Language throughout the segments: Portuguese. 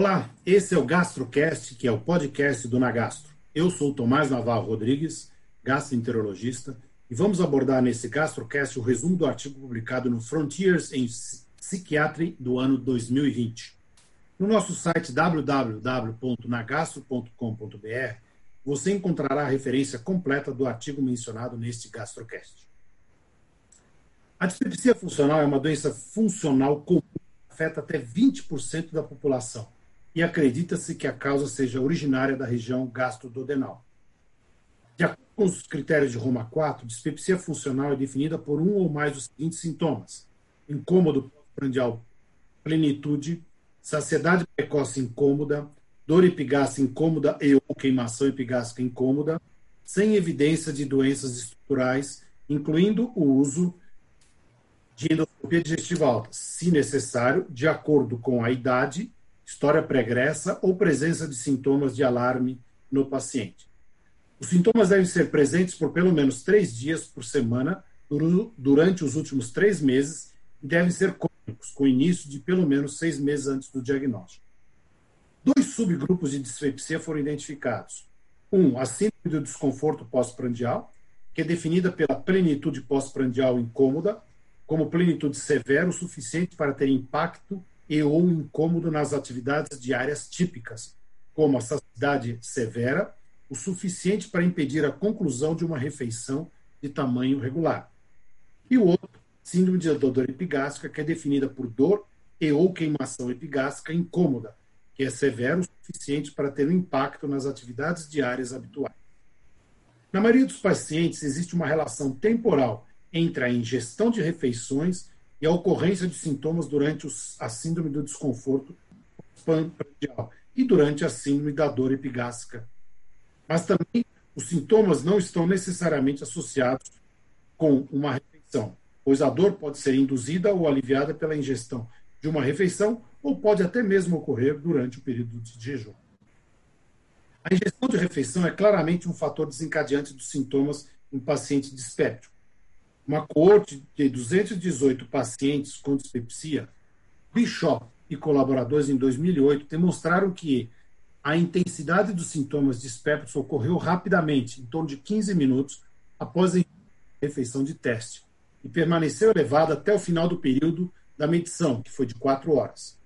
Olá, esse é o GastroCast, que é o podcast do Nagastro. Eu sou Tomás Navarro Rodrigues, gastroenterologista, e vamos abordar nesse GastroCast o resumo do artigo publicado no Frontiers in Psychiatry do ano 2020. No nosso site www.nagastro.com.br, você encontrará a referência completa do artigo mencionado neste GastroCast. A dispepsia funcional é uma doença funcional comum que afeta até 20% da população e acredita-se que a causa seja originária da região gastrododenal. De acordo com os critérios de Roma 4, dispepsia funcional é definida por um ou mais dos seguintes sintomas: incômodo prandial, plenitude, saciedade precoce incômoda, dor epigástrica incômoda e ou queimação epigástrica incômoda, sem evidência de doenças estruturais, incluindo o uso de endoscopia digestiva alta, se necessário, de acordo com a idade, história pregressa ou presença de sintomas de alarme no paciente. Os sintomas devem ser presentes por pelo menos três dias por semana durante os últimos três meses e devem ser crônicos, com início de pelo menos seis meses antes do diagnóstico. Dois subgrupos de dispepsia foram identificados. Um, a síndrome do desconforto pós-prandial, que é definida pela plenitude pós-prandial incômoda, como plenitude severa o suficiente para ter impacto e ou incômodo nas atividades diárias típicas, como a saciedade severa, o suficiente para impedir a conclusão de uma refeição de tamanho regular. E o outro, síndrome de dor epigástrica, que é definida por dor e ou queimação epigástrica incômoda, que é severo o suficiente para ter um impacto nas atividades diárias habituais. Na maioria dos pacientes, existe uma relação temporal entre a ingestão de refeições e a ocorrência de sintomas durante a síndrome do desconforto prandial e durante a síndrome da dor epigástrica. Mas também os sintomas não estão necessariamente associados com uma refeição, pois a dor pode ser induzida ou aliviada pela ingestão de uma refeição ou pode até mesmo ocorrer durante o período de jejum. A ingestão de refeição é claramente um fator desencadeante dos sintomas em paciente dispéptico. Uma coorte de 218 pacientes com dispepsia, Bishop e colaboradores em 2008 demonstraram que a intensidade dos sintomas dispépticos ocorreu rapidamente, em torno de 15 minutos após a refeição de teste, e permaneceu elevada até o final do período da medição, que foi de 4 horas.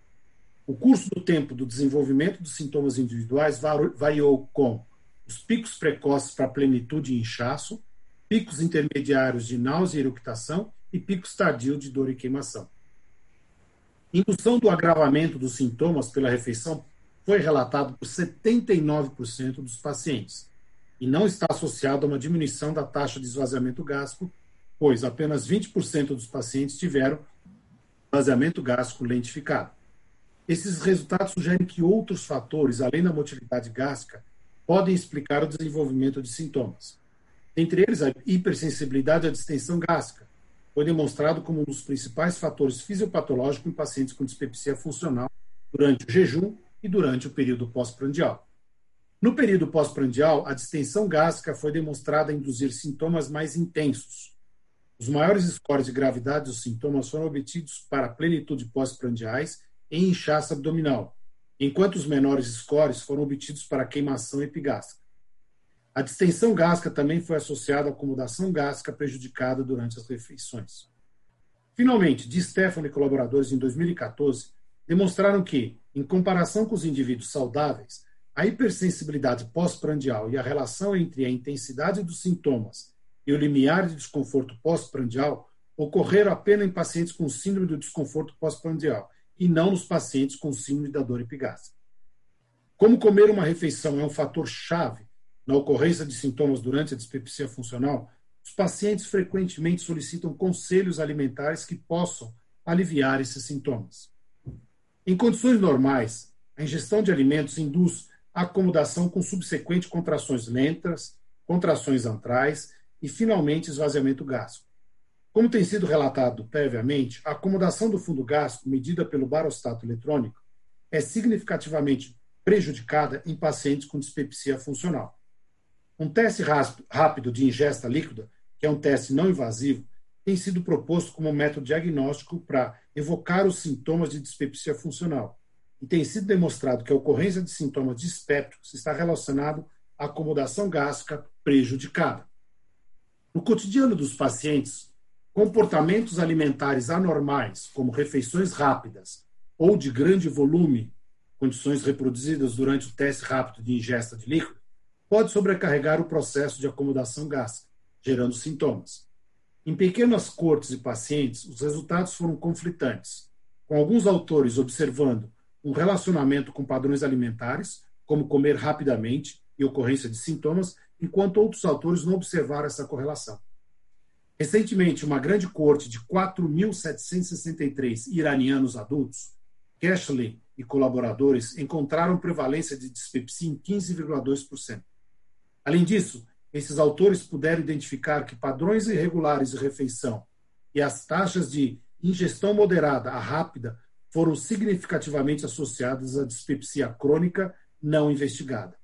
O curso do tempo do desenvolvimento dos sintomas individuais variou com os picos precoces para plenitude e inchaço, picos intermediários de náusea e eructação e picos tardios de dor e queimação. Indução do agravamento dos sintomas pela refeição foi relatado por 79% dos pacientes e não está associado a uma diminuição da taxa de esvaziamento gástrico, pois apenas 20% dos pacientes tiveram esvaziamento gástrico lentificado. Esses resultados sugerem que outros fatores, além da motilidade gástrica, podem explicar o desenvolvimento de sintomas. Entre eles, a hipersensibilidade à distensão gástrica foi demonstrado como um dos principais fatores fisiopatológicos em pacientes com dispepsia funcional durante o jejum e durante o período pós-prandial. No período pós-prandial, a distensão gástrica foi demonstrada induzir sintomas mais intensos. Os maiores scores de gravidade dos sintomas foram obtidos para plenitude pós-prandiais em inchaço abdominal, enquanto os menores scores foram obtidos para queimação epigástrica. A distensão gástrica também foi associada à acomodação gástrica prejudicada durante as refeições. Finalmente, Di Stefano e colaboradores em 2014 demonstraram que, em comparação com os indivíduos saudáveis, a hipersensibilidade pós-prandial e a relação entre a intensidade dos sintomas e o limiar de desconforto pós-prandial ocorreram apenas em pacientes com síndrome do desconforto pós-prandial e não nos pacientes com síndrome da dor epigástrica. Como comer uma refeição é um fator chave na ocorrência de sintomas durante a dispepsia funcional, os pacientes frequentemente solicitam conselhos alimentares que possam aliviar esses sintomas. Em condições normais, a ingestão de alimentos induz acomodação com subsequente contrações lentas, contrações antrais e, finalmente, esvaziamento gástrico. Como tem sido relatado previamente, a acomodação do fundo gástrico medida pelo barostato eletrônico é significativamente prejudicada em pacientes com dispepsia funcional. Um teste rápido de ingesta líquida, que é um teste não invasivo, tem sido proposto como método diagnóstico para evocar os sintomas de dispepsia funcional e tem sido demonstrado que a ocorrência de sintomas dispépticos está relacionado à acomodação gástrica prejudicada. No cotidiano dos pacientes, comportamentos alimentares anormais, como refeições rápidas ou de grande volume, condições reproduzidas durante o teste rápido de ingesta de líquido, pode sobrecarregar o processo de acomodação gástrica, gerando sintomas. Em pequenas cortes e pacientes, os resultados foram conflitantes, com alguns autores observando um relacionamento com padrões alimentares, como comer rapidamente e ocorrência de sintomas, enquanto outros autores não observaram essa correlação. Recentemente, uma grande corte de 4.763 iranianos adultos, Cashley e colaboradores encontraram prevalência de dispepsia em 15,2%. Além disso, esses autores puderam identificar que padrões irregulares de refeição e as taxas de ingestão moderada a rápida foram significativamente associadas à dispepsia crônica não investigada.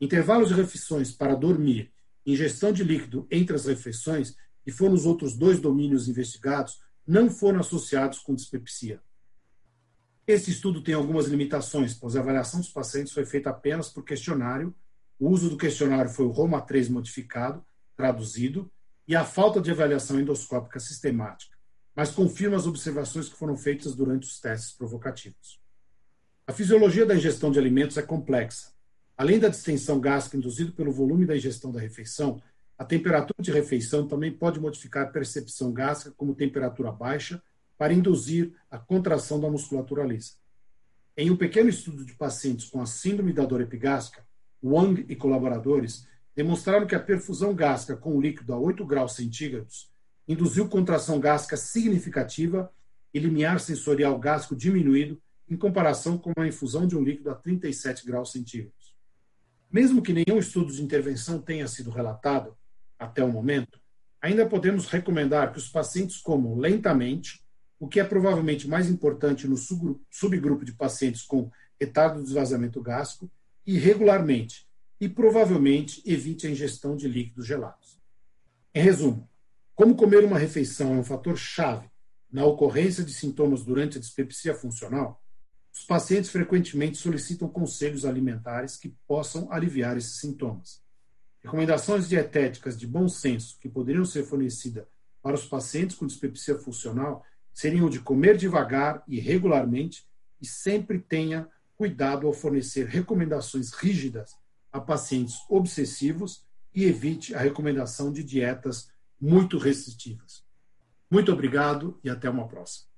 Intervalos de refeições para dormir, ingestão de líquido entre as refeições, que foram os outros dois domínios investigados, não foram associados com dispepsia. Esse estudo tem algumas limitações, pois a avaliação dos pacientes foi feita apenas por questionário o uso do questionário foi o Roma 3 modificado, traduzido, e a falta de avaliação endoscópica sistemática, mas confirma as observações que foram feitas durante os testes provocativos. A fisiologia da ingestão de alimentos é complexa. Além da distensão gástrica induzida pelo volume da ingestão da refeição, a temperatura de refeição também pode modificar a percepção gástrica como temperatura baixa para induzir a contração da musculatura lisa. Em um pequeno estudo de pacientes com a síndrome da dor epigástrica, Wang e colaboradores demonstraram que a perfusão gástrica com líquido a 8 graus centígrados induziu contração gástrica significativa e limiar sensorial gástrico diminuído em comparação com a infusão de um líquido a 37 graus centígrados. Mesmo que nenhum estudo de intervenção tenha sido relatado até o momento, ainda podemos recomendar que os pacientes comam lentamente, o que é provavelmente mais importante no subgrupo de pacientes com retardo do esvaziamento gástrico, e regularmente, e provavelmente evite a ingestão de líquidos gelados. Em resumo, como comer uma refeição é um fator chave na ocorrência de sintomas durante a dispepsia funcional, os pacientes frequentemente solicitam conselhos alimentares que possam aliviar esses sintomas. Recomendações dietéticas de bom senso que poderiam ser fornecidas para os pacientes com dispepsia funcional seriam de comer devagar e regularmente e sempre tenha cuidado ao fornecer recomendações rígidas a pacientes obsessivos e evite a recomendação de dietas muito restritivas. Muito obrigado e até uma próxima.